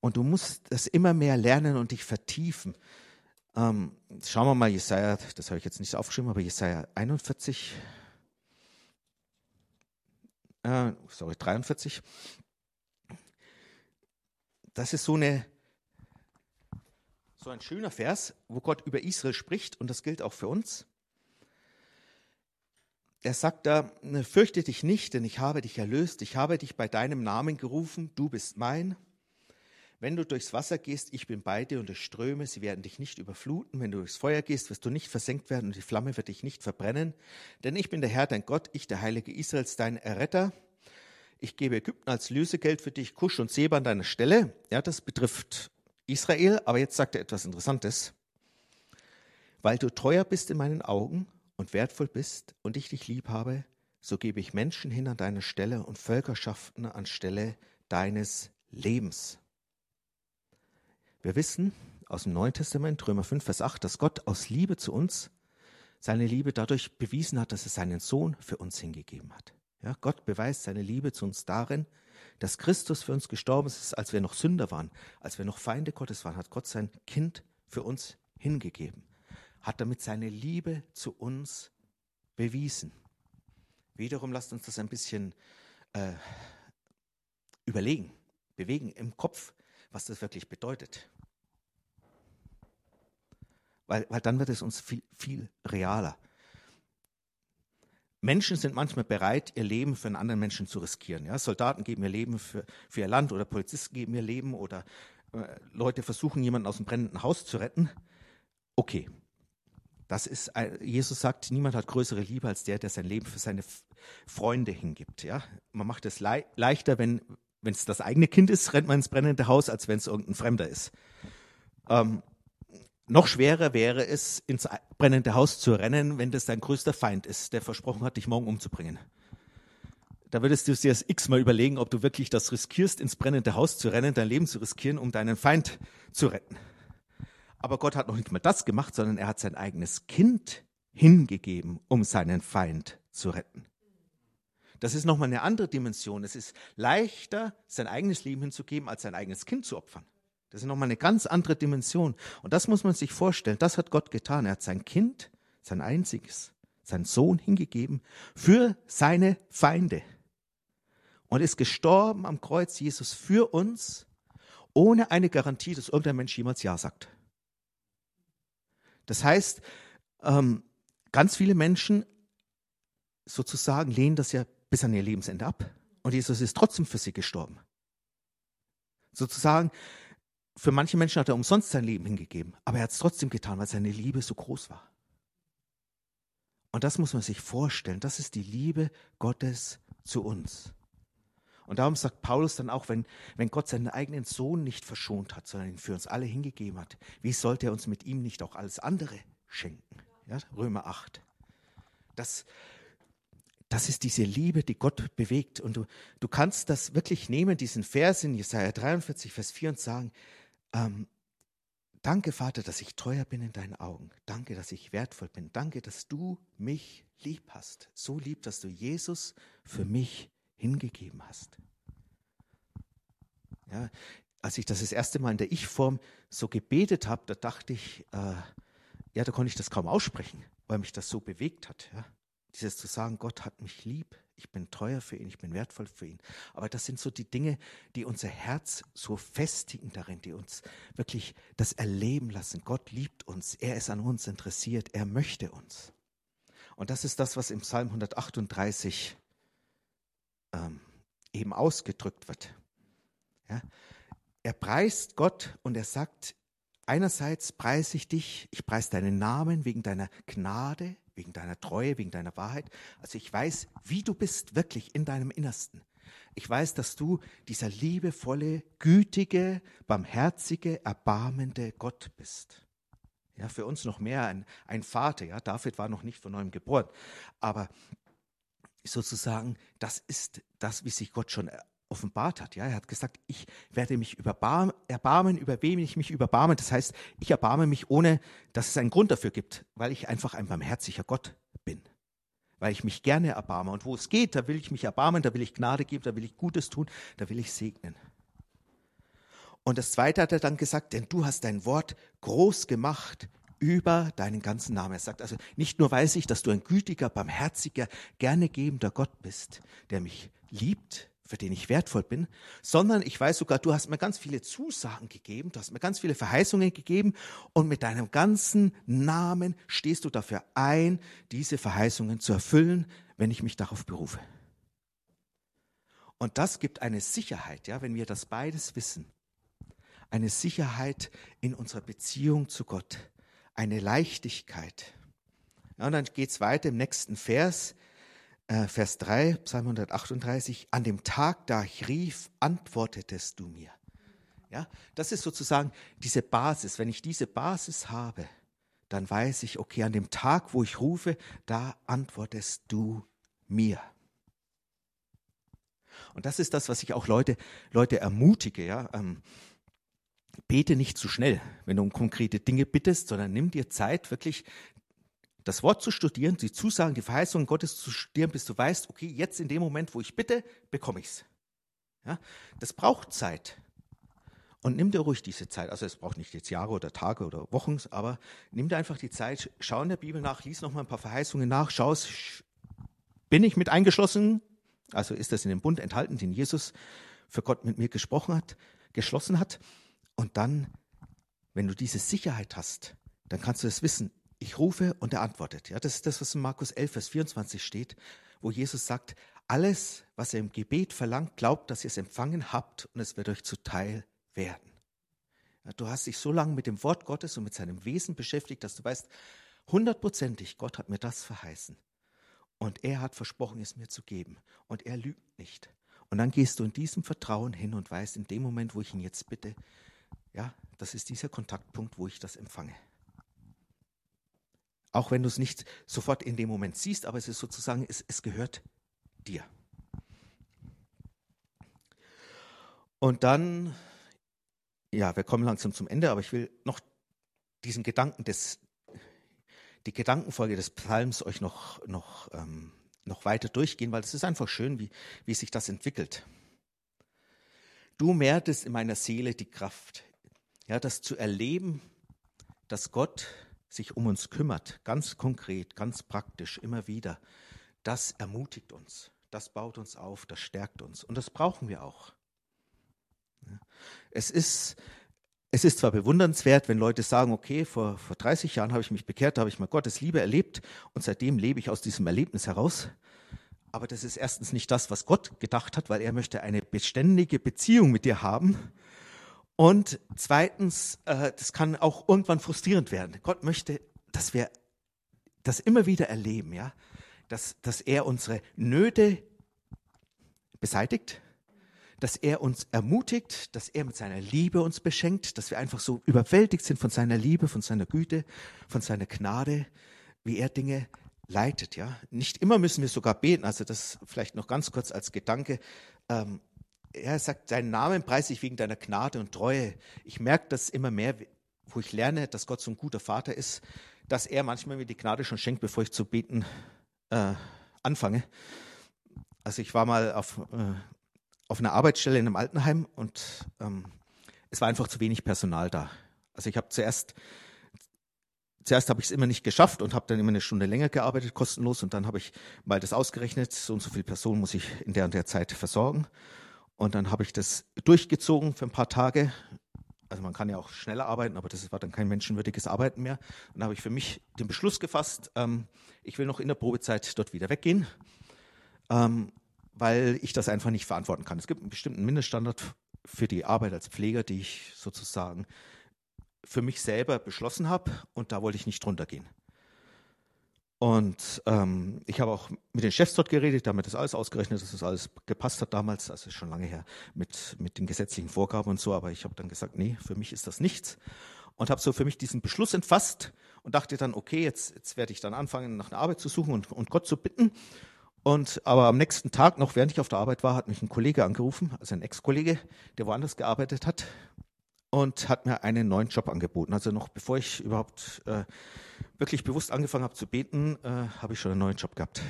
Und du musst das immer mehr lernen und dich vertiefen. Ähm, schauen wir mal, Jesaja, das habe ich jetzt nicht aufgeschrieben, aber Jesaja 41, äh, sorry, 43. Das ist so eine, so ein schöner Vers, wo Gott über Israel spricht und das gilt auch für uns. Er sagt da, fürchte dich nicht, denn ich habe dich erlöst, ich habe dich bei deinem Namen gerufen, du bist mein. Wenn du durchs Wasser gehst, ich bin bei dir und durch Ströme, sie werden dich nicht überfluten. Wenn du durchs Feuer gehst, wirst du nicht versenkt werden und die Flamme wird dich nicht verbrennen. Denn ich bin der Herr, dein Gott, ich, der Heilige Israels, dein Erretter. Ich gebe Ägypten als Lösegeld für dich, Kusch und Seba an deiner Stelle. Ja, das betrifft Israel, aber jetzt sagt er etwas Interessantes. Weil du teuer bist in meinen Augen und wertvoll bist und ich dich lieb habe, so gebe ich Menschen hin an deine Stelle und Völkerschaften anstelle deines Lebens. Wir wissen aus dem Neuen Testament, Römer 5, Vers 8, dass Gott aus Liebe zu uns seine Liebe dadurch bewiesen hat, dass er seinen Sohn für uns hingegeben hat. Ja, Gott beweist seine Liebe zu uns darin, dass Christus für uns gestorben ist, als wir noch Sünder waren, als wir noch Feinde Gottes waren, hat Gott sein Kind für uns hingegeben, hat damit seine Liebe zu uns bewiesen. Wiederum lasst uns das ein bisschen äh, überlegen, bewegen im Kopf, was das wirklich bedeutet weil, weil dann wird es uns viel, viel realer. Menschen sind manchmal bereit, ihr Leben für einen anderen Menschen zu riskieren. Ja? Soldaten geben ihr Leben für, für ihr Land oder Polizisten geben ihr Leben oder äh, Leute versuchen, jemanden aus dem brennenden Haus zu retten. Okay, das ist, Jesus sagt, niemand hat größere Liebe als der, der sein Leben für seine Freunde hingibt. Ja? Man macht es le leichter, wenn es das eigene Kind ist, rennt man ins brennende Haus, als wenn es irgendein Fremder ist. Ähm, noch schwerer wäre es, ins brennende Haus zu rennen, wenn das dein größter Feind ist, der versprochen hat, dich morgen umzubringen. Da würdest du dir das x-mal überlegen, ob du wirklich das riskierst, ins brennende Haus zu rennen, dein Leben zu riskieren, um deinen Feind zu retten. Aber Gott hat noch nicht mal das gemacht, sondern er hat sein eigenes Kind hingegeben, um seinen Feind zu retten. Das ist nochmal eine andere Dimension. Es ist leichter, sein eigenes Leben hinzugeben, als sein eigenes Kind zu opfern. Das ist nochmal eine ganz andere Dimension. Und das muss man sich vorstellen. Das hat Gott getan. Er hat sein Kind, sein einziges, seinen Sohn hingegeben für seine Feinde. Und ist gestorben am Kreuz Jesus für uns, ohne eine Garantie, dass irgendein Mensch jemals Ja sagt. Das heißt, ähm, ganz viele Menschen sozusagen lehnen das ja bis an ihr Lebensende ab. Und Jesus ist trotzdem für sie gestorben. Sozusagen, für manche Menschen hat er umsonst sein Leben hingegeben, aber er hat es trotzdem getan, weil seine Liebe so groß war. Und das muss man sich vorstellen. Das ist die Liebe Gottes zu uns. Und darum sagt Paulus dann auch, wenn, wenn Gott seinen eigenen Sohn nicht verschont hat, sondern ihn für uns alle hingegeben hat, wie sollte er uns mit ihm nicht auch alles andere schenken? Ja, Römer 8. Das, das ist diese Liebe, die Gott bewegt. Und du, du kannst das wirklich nehmen, diesen Vers in Jesaja 43, Vers 4 und sagen, ähm, danke, Vater, dass ich teuer bin in deinen Augen. Danke, dass ich wertvoll bin. Danke, dass du mich lieb hast. So lieb, dass du Jesus für mich hingegeben hast. Ja, als ich das das erste Mal in der Ich-Form so gebetet habe, da dachte ich, äh, ja, da konnte ich das kaum aussprechen, weil mich das so bewegt hat. Ja. Dieses zu sagen, Gott hat mich lieb, ich bin teuer für ihn, ich bin wertvoll für ihn. Aber das sind so die Dinge, die unser Herz so festigen darin, die uns wirklich das erleben lassen. Gott liebt uns, er ist an uns interessiert, er möchte uns. Und das ist das, was im Psalm 138 ähm, eben ausgedrückt wird. Ja? Er preist Gott und er sagt, einerseits preise ich dich, ich preise deinen Namen wegen deiner Gnade, wegen deiner Treue, wegen deiner Wahrheit. Also ich weiß, wie du bist wirklich in deinem Innersten. Ich weiß, dass du dieser liebevolle, gütige, barmherzige, erbarmende Gott bist. Ja, für uns noch mehr ein, ein Vater. Ja, David war noch nicht von neuem geboren. Aber sozusagen, das ist das, wie sich Gott schon offenbart hat. Ja, er hat gesagt, ich werde mich erbarmen, über wem ich mich überbarme. Das heißt, ich erbarme mich, ohne dass es einen Grund dafür gibt, weil ich einfach ein barmherziger Gott bin. Weil ich mich gerne erbarme. Und wo es geht, da will ich mich erbarmen, da will ich Gnade geben, da will ich Gutes tun, da will ich segnen. Und das Zweite hat er dann gesagt, denn du hast dein Wort groß gemacht über deinen ganzen Namen. Er sagt also, nicht nur weiß ich, dass du ein gütiger, barmherziger, gerne gebender Gott bist, der mich liebt, für den ich wertvoll bin, sondern ich weiß sogar, du hast mir ganz viele Zusagen gegeben, du hast mir ganz viele Verheißungen gegeben und mit deinem ganzen Namen stehst du dafür ein, diese Verheißungen zu erfüllen, wenn ich mich darauf berufe. Und das gibt eine Sicherheit, ja, wenn wir das beides wissen, eine Sicherheit in unserer Beziehung zu Gott, eine Leichtigkeit. Ja, und dann geht es weiter im nächsten Vers, äh, Vers 3, Psalm 138, an dem Tag, da ich rief, antwortetest du mir. Ja, das ist sozusagen diese Basis. Wenn ich diese Basis habe, dann weiß ich, okay, an dem Tag, wo ich rufe, da antwortest du mir. Und das ist das, was ich auch Leute, Leute ermutige. Ja? Ähm, bete nicht zu schnell, wenn du um konkrete Dinge bittest, sondern nimm dir Zeit, wirklich das Wort zu studieren, die Zusagen, die Verheißungen Gottes zu studieren, bis du weißt, okay, jetzt in dem Moment, wo ich bitte, bekomme ich es. Ja? Das braucht Zeit. Und nimm dir ruhig diese Zeit. Also es braucht nicht jetzt Jahre oder Tage oder Wochen, aber nimm dir einfach die Zeit, schau in der Bibel nach, lies noch mal ein paar Verheißungen nach, schau, bin ich mit eingeschlossen? Also ist das in dem Bund enthalten, den Jesus für Gott mit mir gesprochen hat, geschlossen hat? Und dann, wenn du diese Sicherheit hast, dann kannst du es wissen. Ich rufe und er antwortet. Ja, das ist das, was in Markus 11, Vers 24 steht, wo Jesus sagt, alles, was er im Gebet verlangt, glaubt, dass ihr es empfangen habt und es wird euch zuteil werden. Ja, du hast dich so lange mit dem Wort Gottes und mit seinem Wesen beschäftigt, dass du weißt, hundertprozentig, Gott hat mir das verheißen. Und er hat versprochen, es mir zu geben. Und er lügt nicht. Und dann gehst du in diesem Vertrauen hin und weißt, in dem Moment, wo ich ihn jetzt bitte, ja, das ist dieser Kontaktpunkt, wo ich das empfange. Auch wenn du es nicht sofort in dem Moment siehst, aber es ist sozusagen, es, es gehört dir. Und dann ja, wir kommen langsam zum Ende, aber ich will noch diesen Gedanken des, die Gedankenfolge des Psalms euch noch, noch, ähm, noch weiter durchgehen, weil es ist einfach schön, wie, wie sich das entwickelt. Du mehrtest in meiner Seele die Kraft, ja, das zu erleben, dass Gott sich um uns kümmert, ganz konkret, ganz praktisch, immer wieder. Das ermutigt uns, das baut uns auf, das stärkt uns und das brauchen wir auch. Es ist, es ist zwar bewundernswert, wenn Leute sagen, okay, vor, vor 30 Jahren habe ich mich bekehrt, da habe ich mal Gottes Liebe erlebt und seitdem lebe ich aus diesem Erlebnis heraus. Aber das ist erstens nicht das, was Gott gedacht hat, weil er möchte eine beständige Beziehung mit dir haben. Und zweitens, äh, das kann auch irgendwann frustrierend werden. Gott möchte, dass wir das immer wieder erleben, ja, dass, dass er unsere Nöte beseitigt, dass er uns ermutigt, dass er mit seiner Liebe uns beschenkt, dass wir einfach so überwältigt sind von seiner Liebe, von seiner Güte, von seiner Gnade, wie er Dinge leitet. Ja, nicht immer müssen wir sogar beten. Also das vielleicht noch ganz kurz als Gedanke. Ähm, er sagt, deinen Namen preise ich wegen deiner Gnade und Treue. Ich merke das immer mehr, wo ich lerne, dass Gott so ein guter Vater ist, dass er manchmal mir die Gnade schon schenkt, bevor ich zu beten äh, anfange. Also ich war mal auf äh, auf einer Arbeitsstelle in einem Altenheim und ähm, es war einfach zu wenig Personal da. Also ich habe zuerst zuerst habe ich es immer nicht geschafft und habe dann immer eine Stunde länger gearbeitet, kostenlos. Und dann habe ich mal das ausgerechnet, so und so viele Personen muss ich in der und der Zeit versorgen. Und dann habe ich das durchgezogen für ein paar Tage. Also man kann ja auch schneller arbeiten, aber das war dann kein menschenwürdiges Arbeiten mehr. Und dann habe ich für mich den Beschluss gefasst, ähm, ich will noch in der Probezeit dort wieder weggehen. Ähm, weil ich das einfach nicht verantworten kann. Es gibt einen bestimmten Mindeststandard für die Arbeit als Pfleger, die ich sozusagen für mich selber beschlossen habe und da wollte ich nicht drunter gehen. Und ähm, ich habe auch mit den Chefs dort geredet, damit das alles ausgerechnet, dass das alles gepasst hat damals, also schon lange her, mit, mit den gesetzlichen Vorgaben und so, aber ich habe dann gesagt, nee, für mich ist das nichts. Und habe so für mich diesen Beschluss entfasst und dachte dann, okay, jetzt, jetzt werde ich dann anfangen, nach einer Arbeit zu suchen und, und Gott zu bitten. Und aber am nächsten Tag, noch während ich auf der Arbeit war, hat mich ein Kollege angerufen, also ein Ex-Kollege, der woanders gearbeitet hat und hat mir einen neuen Job angeboten. Also noch bevor ich überhaupt äh, wirklich bewusst angefangen habe zu beten, äh, habe ich schon einen neuen Job gehabt.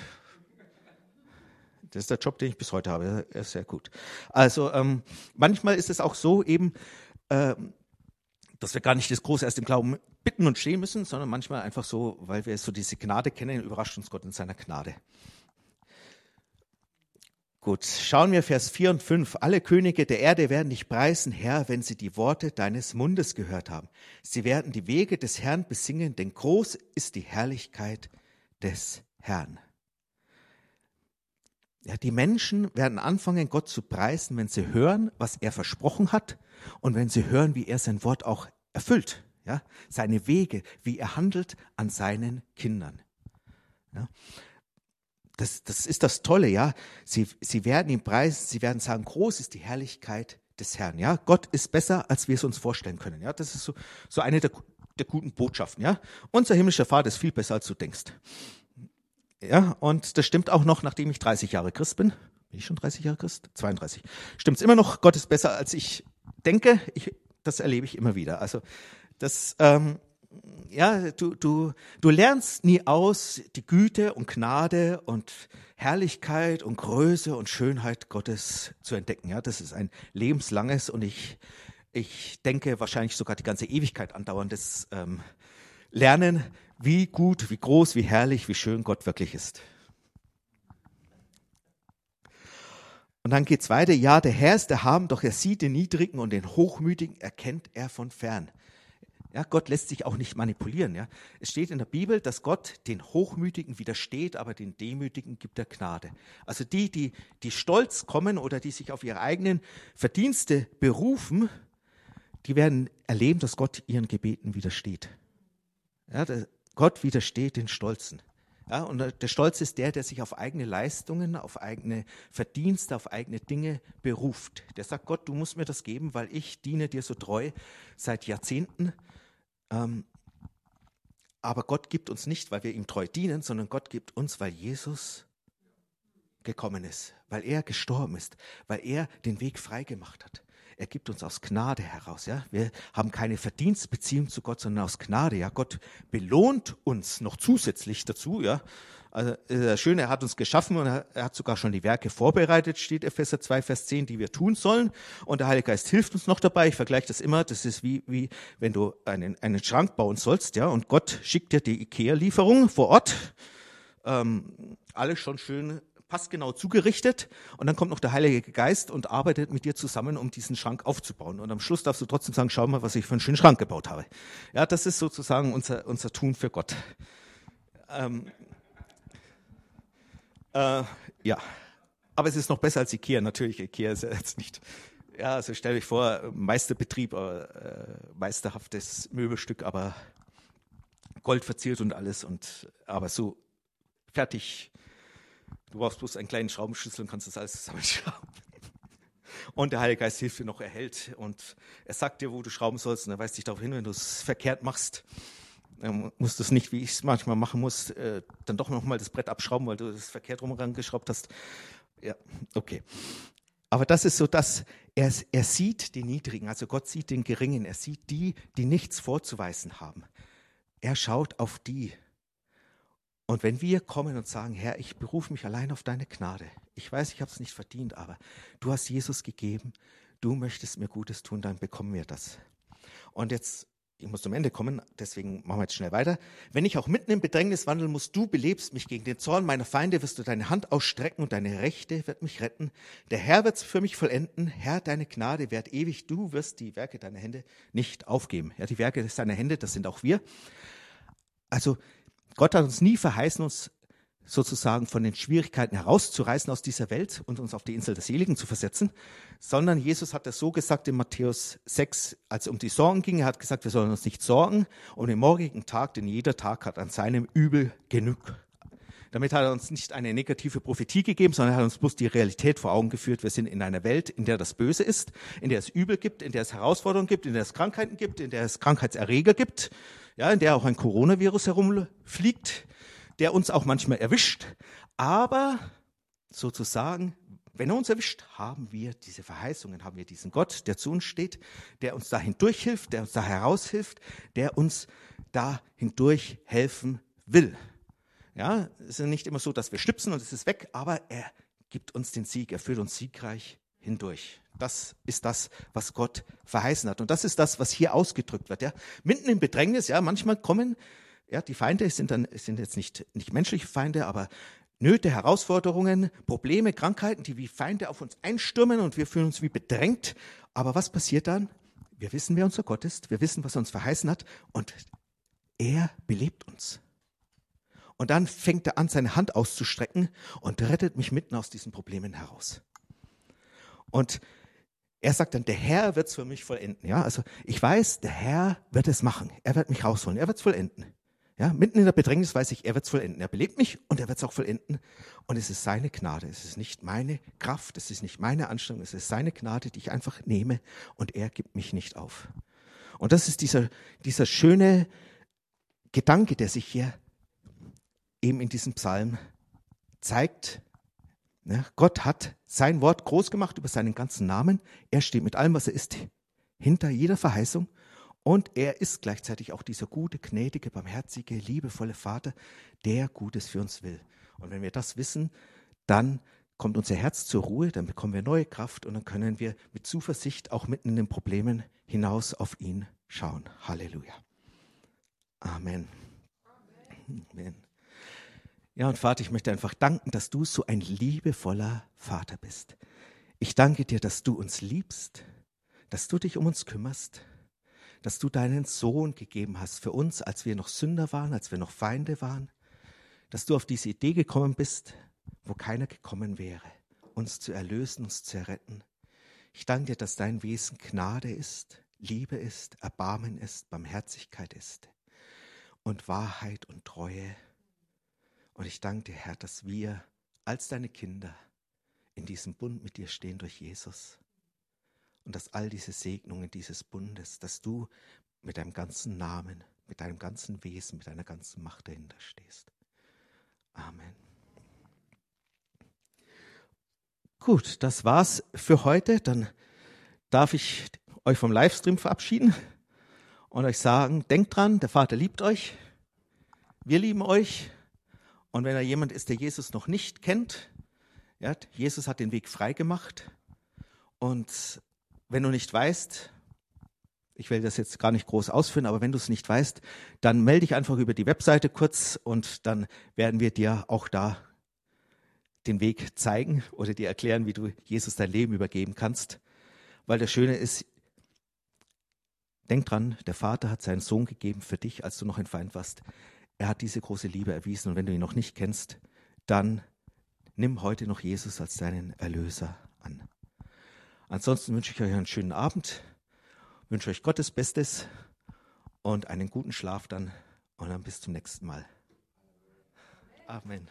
Das ist der Job, den ich bis heute habe. Er ist sehr gut. Also ähm, manchmal ist es auch so eben, äh, dass wir gar nicht das Große erst im Glauben bitten und stehen müssen, sondern manchmal einfach so, weil wir so diese Gnade kennen, überrascht uns Gott in seiner Gnade. Gut, schauen wir Vers 4 und 5. Alle Könige der Erde werden dich preisen, Herr, wenn sie die Worte deines Mundes gehört haben. Sie werden die Wege des Herrn besingen, denn groß ist die Herrlichkeit des Herrn. Ja, die Menschen werden anfangen, Gott zu preisen, wenn sie hören, was er versprochen hat und wenn sie hören, wie er sein Wort auch erfüllt. Ja, seine Wege, wie er handelt an seinen Kindern. Ja, das, das ist das Tolle, ja. Sie, sie werden ihn preisen, sie werden sagen, groß ist die Herrlichkeit des Herrn. Ja, Gott ist besser, als wir es uns vorstellen können. Ja, das ist so, so eine der, der guten Botschaften. Ja, unser himmlischer Vater ist viel besser, als du denkst. Ja, und das stimmt auch noch, nachdem ich 30 Jahre Christ bin. Bin ich schon 30 Jahre Christ? 32. Stimmt's immer noch, Gott ist besser, als ich denke. Ich, das erlebe ich immer wieder. Also das, ähm, ja, du, du, du lernst nie aus, die Güte und Gnade und Herrlichkeit und Größe und Schönheit Gottes zu entdecken. Ja, das ist ein lebenslanges und ich, ich denke wahrscheinlich sogar die ganze Ewigkeit andauerndes ähm, Lernen, wie gut, wie groß, wie herrlich, wie schön Gott wirklich ist. Und dann geht's weiter. Ja, der Herr ist der Haben, doch er sieht den Niedrigen und den Hochmütigen erkennt er von fern. Ja, Gott lässt sich auch nicht manipulieren. Ja. Es steht in der Bibel, dass Gott den Hochmütigen widersteht, aber den Demütigen gibt er Gnade. Also die, die, die stolz kommen oder die sich auf ihre eigenen Verdienste berufen, die werden erleben, dass Gott ihren Gebeten widersteht. Ja, Gott widersteht den Stolzen. Ja, und der Stolz ist der, der sich auf eigene Leistungen, auf eigene Verdienste, auf eigene Dinge beruft. Der sagt, Gott, du musst mir das geben, weil ich diene dir so treu seit Jahrzehnten. Ähm, aber Gott gibt uns nicht, weil wir ihm treu dienen, sondern Gott gibt uns, weil Jesus gekommen ist, weil er gestorben ist, weil er den Weg freigemacht hat. Er gibt uns aus Gnade heraus. Ja? Wir haben keine Verdienstbeziehung zu Gott, sondern aus Gnade. Ja? Gott belohnt uns noch zusätzlich dazu. Ja? Also Schöne, er hat uns geschaffen und er hat sogar schon die Werke vorbereitet, steht Epheser 2, Vers 10, die wir tun sollen. Und der Heilige Geist hilft uns noch dabei. Ich vergleiche das immer. Das ist wie, wie wenn du einen, einen Schrank bauen sollst, ja, und Gott schickt dir die IKEA-Lieferung vor Ort. Ähm, alles schon schön passgenau zugerichtet und dann kommt noch der Heilige Geist und arbeitet mit dir zusammen, um diesen Schrank aufzubauen. Und am Schluss darfst du trotzdem sagen, schau mal, was ich für einen schönen Schrank gebaut habe. Ja, das ist sozusagen unser, unser Tun für Gott. Ähm, äh, ja, aber es ist noch besser als Ikea. Natürlich, Ikea ist ja jetzt nicht. Ja, also stell dich vor, Meisterbetrieb, äh, meisterhaftes Möbelstück, aber Gold verziert und alles und aber so fertig Du brauchst bloß einen kleinen Schraubenschlüssel und kannst das alles zusammenschrauben. <laughs> Und der Heilige Geist hilft dir noch, er hält und er sagt dir, wo du schrauben sollst und er weist dich darauf hin, wenn du es verkehrt machst. Dann musst du es nicht, wie ich es manchmal machen muss, äh, dann doch nochmal das Brett abschrauben, weil du es verkehrt rum rangeschraubt hast. Ja, okay. Aber das ist so, dass er, er sieht die Niedrigen, also Gott sieht den Geringen, er sieht die, die nichts vorzuweisen haben. Er schaut auf die, und wenn wir kommen und sagen, Herr, ich berufe mich allein auf deine Gnade, ich weiß, ich habe es nicht verdient, aber du hast Jesus gegeben, du möchtest mir Gutes tun, dann bekommen wir das. Und jetzt, ich muss zum Ende kommen, deswegen machen wir jetzt schnell weiter. Wenn ich auch mitten im Bedrängnis wandle, musst du belebst mich gegen den Zorn meiner Feinde, wirst du deine Hand ausstrecken und deine Rechte wird mich retten. Der Herr wird es für mich vollenden. Herr, deine Gnade währt ewig. Du wirst die Werke deiner Hände nicht aufgeben. Ja, die Werke seiner Hände, das sind auch wir. Also Gott hat uns nie verheißen, uns sozusagen von den Schwierigkeiten herauszureißen aus dieser Welt und uns auf die Insel der Seligen zu versetzen, sondern Jesus hat das so gesagt in Matthäus 6, als es um die Sorgen ging. Er hat gesagt, wir sollen uns nicht sorgen um den morgigen Tag, denn jeder Tag hat an seinem Übel genug. Damit hat er uns nicht eine negative Prophetie gegeben, sondern er hat uns bloß die Realität vor Augen geführt. Wir sind in einer Welt, in der das Böse ist, in der es Übel gibt, in der es Herausforderungen gibt, in der es Krankheiten gibt, in der es Krankheitserreger gibt ja, in der auch ein Coronavirus herumfliegt, der uns auch manchmal erwischt. Aber sozusagen, wenn er uns erwischt, haben wir diese Verheißungen, haben wir diesen Gott, der zu uns steht, der uns da hindurch hilft, der uns da heraushilft, der uns da hindurch helfen will. Ja, es ist nicht immer so, dass wir schnipsen und es ist weg, aber er gibt uns den Sieg, er führt uns siegreich hindurch. Das ist das, was Gott verheißen hat. Und das ist das, was hier ausgedrückt wird. Ja. Mitten im Bedrängnis, ja, manchmal kommen, ja, die Feinde sind dann, sind jetzt nicht, nicht menschliche Feinde, aber Nöte, Herausforderungen, Probleme, Krankheiten, die wie Feinde auf uns einstürmen und wir fühlen uns wie bedrängt. Aber was passiert dann? Wir wissen, wer unser Gott ist. Wir wissen, was er uns verheißen hat. Und er belebt uns. Und dann fängt er an, seine Hand auszustrecken und rettet mich mitten aus diesen Problemen heraus. Und er sagt dann, der Herr wird es für mich vollenden. Ja, also ich weiß, der Herr wird es machen. Er wird mich rausholen. Er wird es vollenden. Ja, mitten in der Bedrängnis weiß ich, er wird es vollenden. Er belebt mich und er wird es auch vollenden. Und es ist seine Gnade. Es ist nicht meine Kraft. Es ist nicht meine Anstrengung. Es ist seine Gnade, die ich einfach nehme und er gibt mich nicht auf. Und das ist dieser, dieser schöne Gedanke, der sich hier eben in diesem Psalm zeigt. Ja, Gott hat sein Wort groß gemacht über seinen ganzen Namen. Er steht mit allem, was er ist, hinter jeder Verheißung. Und er ist gleichzeitig auch dieser gute, gnädige, barmherzige, liebevolle Vater, der Gutes für uns will. Und wenn wir das wissen, dann kommt unser Herz zur Ruhe, dann bekommen wir neue Kraft und dann können wir mit Zuversicht auch mitten in den Problemen hinaus auf ihn schauen. Halleluja. Amen. Amen. Ja, und Vater, ich möchte einfach danken, dass du so ein liebevoller Vater bist. Ich danke dir, dass du uns liebst, dass du dich um uns kümmerst, dass du deinen Sohn gegeben hast für uns, als wir noch Sünder waren, als wir noch Feinde waren, dass du auf diese Idee gekommen bist, wo keiner gekommen wäre, uns zu erlösen, uns zu erretten. Ich danke dir, dass dein Wesen Gnade ist, Liebe ist, Erbarmen ist, Barmherzigkeit ist und Wahrheit und Treue. Und ich danke dir, Herr, dass wir als deine Kinder in diesem Bund mit dir stehen durch Jesus und dass all diese Segnungen dieses Bundes, dass du mit deinem ganzen Namen, mit deinem ganzen Wesen, mit deiner ganzen Macht dahinter stehst. Amen. Gut, das war's für heute. Dann darf ich euch vom Livestream verabschieden und euch sagen, denkt dran, der Vater liebt euch, wir lieben euch. Und wenn da jemand ist, der Jesus noch nicht kennt, ja, Jesus hat den Weg frei gemacht. Und wenn du nicht weißt, ich will das jetzt gar nicht groß ausführen, aber wenn du es nicht weißt, dann melde dich einfach über die Webseite kurz und dann werden wir dir auch da den Weg zeigen oder dir erklären, wie du Jesus dein Leben übergeben kannst. Weil das Schöne ist, denk dran, der Vater hat seinen Sohn gegeben für dich, als du noch ein Feind warst. Er hat diese große Liebe erwiesen und wenn du ihn noch nicht kennst, dann nimm heute noch Jesus als deinen Erlöser an. Ansonsten wünsche ich euch einen schönen Abend, wünsche euch Gottes Bestes und einen guten Schlaf dann und dann bis zum nächsten Mal. Amen.